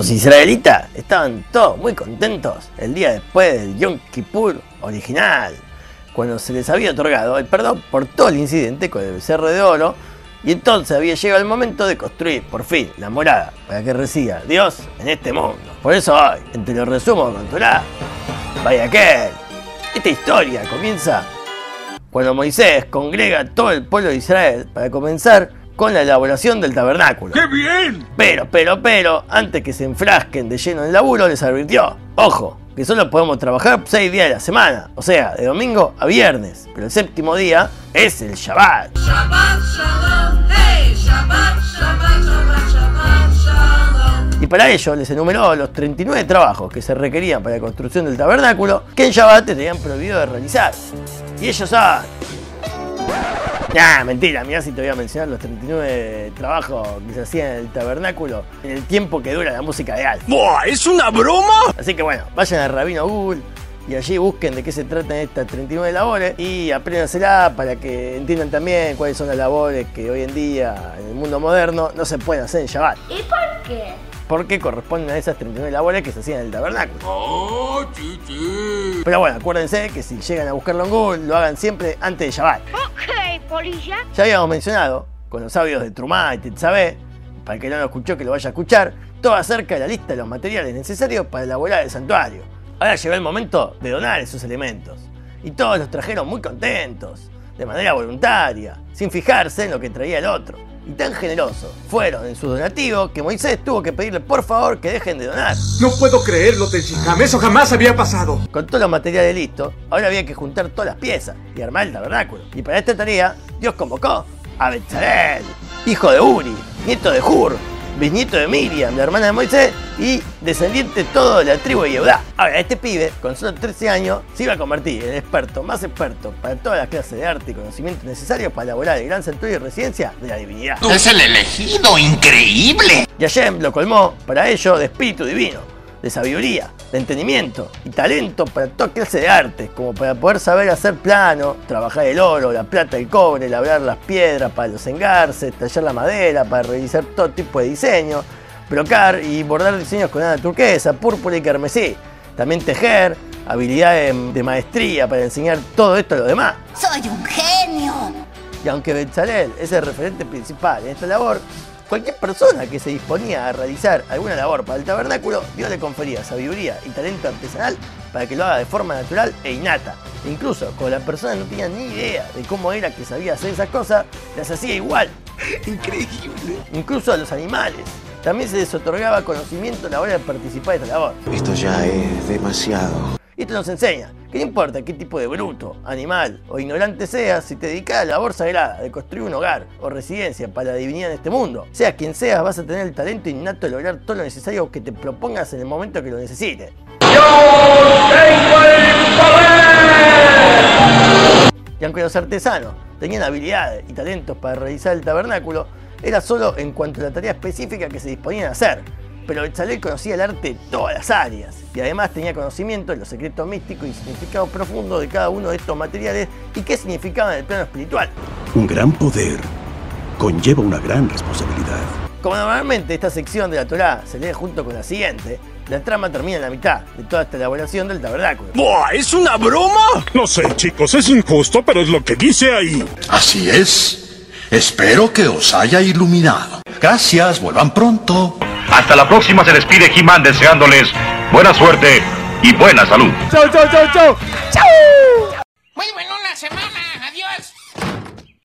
Los israelitas estaban todos muy contentos el día después del Yom Kippur original, cuando se les había otorgado el perdón por todo el incidente con el becerro de oro, y entonces había llegado el momento de construir, por fin, la morada para que resida Dios en este mundo. Por eso hoy, entre los resumos con Torah, vaya que esta historia comienza cuando Moisés congrega a todo el pueblo de Israel para comenzar con la elaboración del tabernáculo. ¡Qué bien! Pero, pero, pero, antes que se enfrasquen de lleno en el laburo, les advirtió, ojo, que solo podemos trabajar seis días de la semana, o sea, de domingo a viernes, pero el séptimo día es el Shabbat. Shabbat Shalom, hey, Shabbat, Shabbat, Shabbat, Shabbat Shalom. Y para ello les enumeró los 39 trabajos que se requerían para la construcción del tabernáculo que en Shabbat tenían prohibido de realizar. Y ellos son... Nah, mentira, mirá si te voy a mencionar los 39 trabajos que se hacían en el tabernáculo en el tiempo que dura la música de Alf. ¡Buah! ¿Es una broma? Así que bueno, vayan al Rabino Google y allí busquen de qué se tratan estas 39 labores y apréndansela para que entiendan también cuáles son las labores que hoy en día en el mundo moderno no se pueden hacer en Shabbat. ¿Y por qué? Porque corresponden a esas 39 labores que se hacían en el tabernáculo. ¡Oh! Pero bueno, acuérdense que si llegan a buscarlo en Google, lo hagan siempre antes de Shabbat. Ok, polilla. Ya habíamos mencionado, con los sabios de Trumá y Tetzabé, para el que no lo escuchó que lo vaya a escuchar, todo acerca de la lista de los materiales necesarios para elaborar el santuario. Ahora llegó el momento de donar esos elementos. Y todos los trajeron muy contentos, de manera voluntaria, sin fijarse en lo que traía el otro. Y tan generosos fueron en su donativo que Moisés tuvo que pedirle por favor que dejen de donar. No puedo creerlo, Tenshinhan. Eso jamás había pasado. Con todos los materiales listos, ahora había que juntar todas las piezas y armar el tabernáculo. Y para esta tarea, Dios convocó a Betzalel, hijo de Uri, nieto de Hur, bisnieto de Miriam, la hermana de Moisés, y descendiente todo de la tribu de Yehudá. Ahora, este pibe, con solo 13 años, se iba a convertir en el experto más experto para todas las clases de arte y conocimientos necesarios para elaborar el gran santuario y residencia de la divinidad. Es el elegido, increíble. Y Hashem lo colmó para ello de espíritu divino, de sabiduría, de entendimiento y talento para toda clase de artes, como para poder saber hacer plano, trabajar el oro, la plata, el cobre, labrar las piedras para los engarces, tallar la madera para realizar todo tipo de diseño, brocar y bordar diseños con lana turquesa, púrpura y carmesí. También tejer, habilidades de maestría para enseñar todo esto a los demás. Soy un genio. Y aunque Betzalel es el referente principal en esta labor, cualquier persona que se disponía a realizar alguna labor para el tabernáculo, Dios le confería sabiduría y talento artesanal para que lo haga de forma natural e innata. E incluso cuando la persona no tenía ni idea de cómo era que sabía hacer esas cosas, las hacía igual. Increíble. Incluso a los animales. También se les otorgaba conocimiento a la hora de participar de esta labor. Esto ya es demasiado. Y esto nos enseña que no importa qué tipo de bruto, animal o ignorante seas, si te dedicas a la labor sagrada de construir un hogar o residencia para la divinidad en este mundo, seas quien seas, vas a tener el talento innato de lograr todo lo necesario que te propongas en el momento que lo necesites. Y aunque los artesanos tenían habilidades y talentos para realizar el tabernáculo, era solo en cuanto a la tarea específica que se disponían a hacer. Pero Betzalel conocía el arte de todas las áreas y además tenía conocimiento de los secretos místicos y significados profundos de cada uno de estos materiales y qué significaban en el plano espiritual. Un gran poder conlleva una gran responsabilidad. Como normalmente esta sección de la Torá se lee junto con la siguiente, la trama termina en la mitad de toda esta elaboración del tabernáculo. ¡Buah! ¿Es una broma? No sé, chicos, es injusto, pero es lo que dice ahí. Así es. Espero que os haya iluminado. Gracias, vuelvan pronto. Hasta la próxima se despide He-Man deseándoles buena suerte y buena salud. Chau, chau, chau, chau. Chau. Muy buena semana.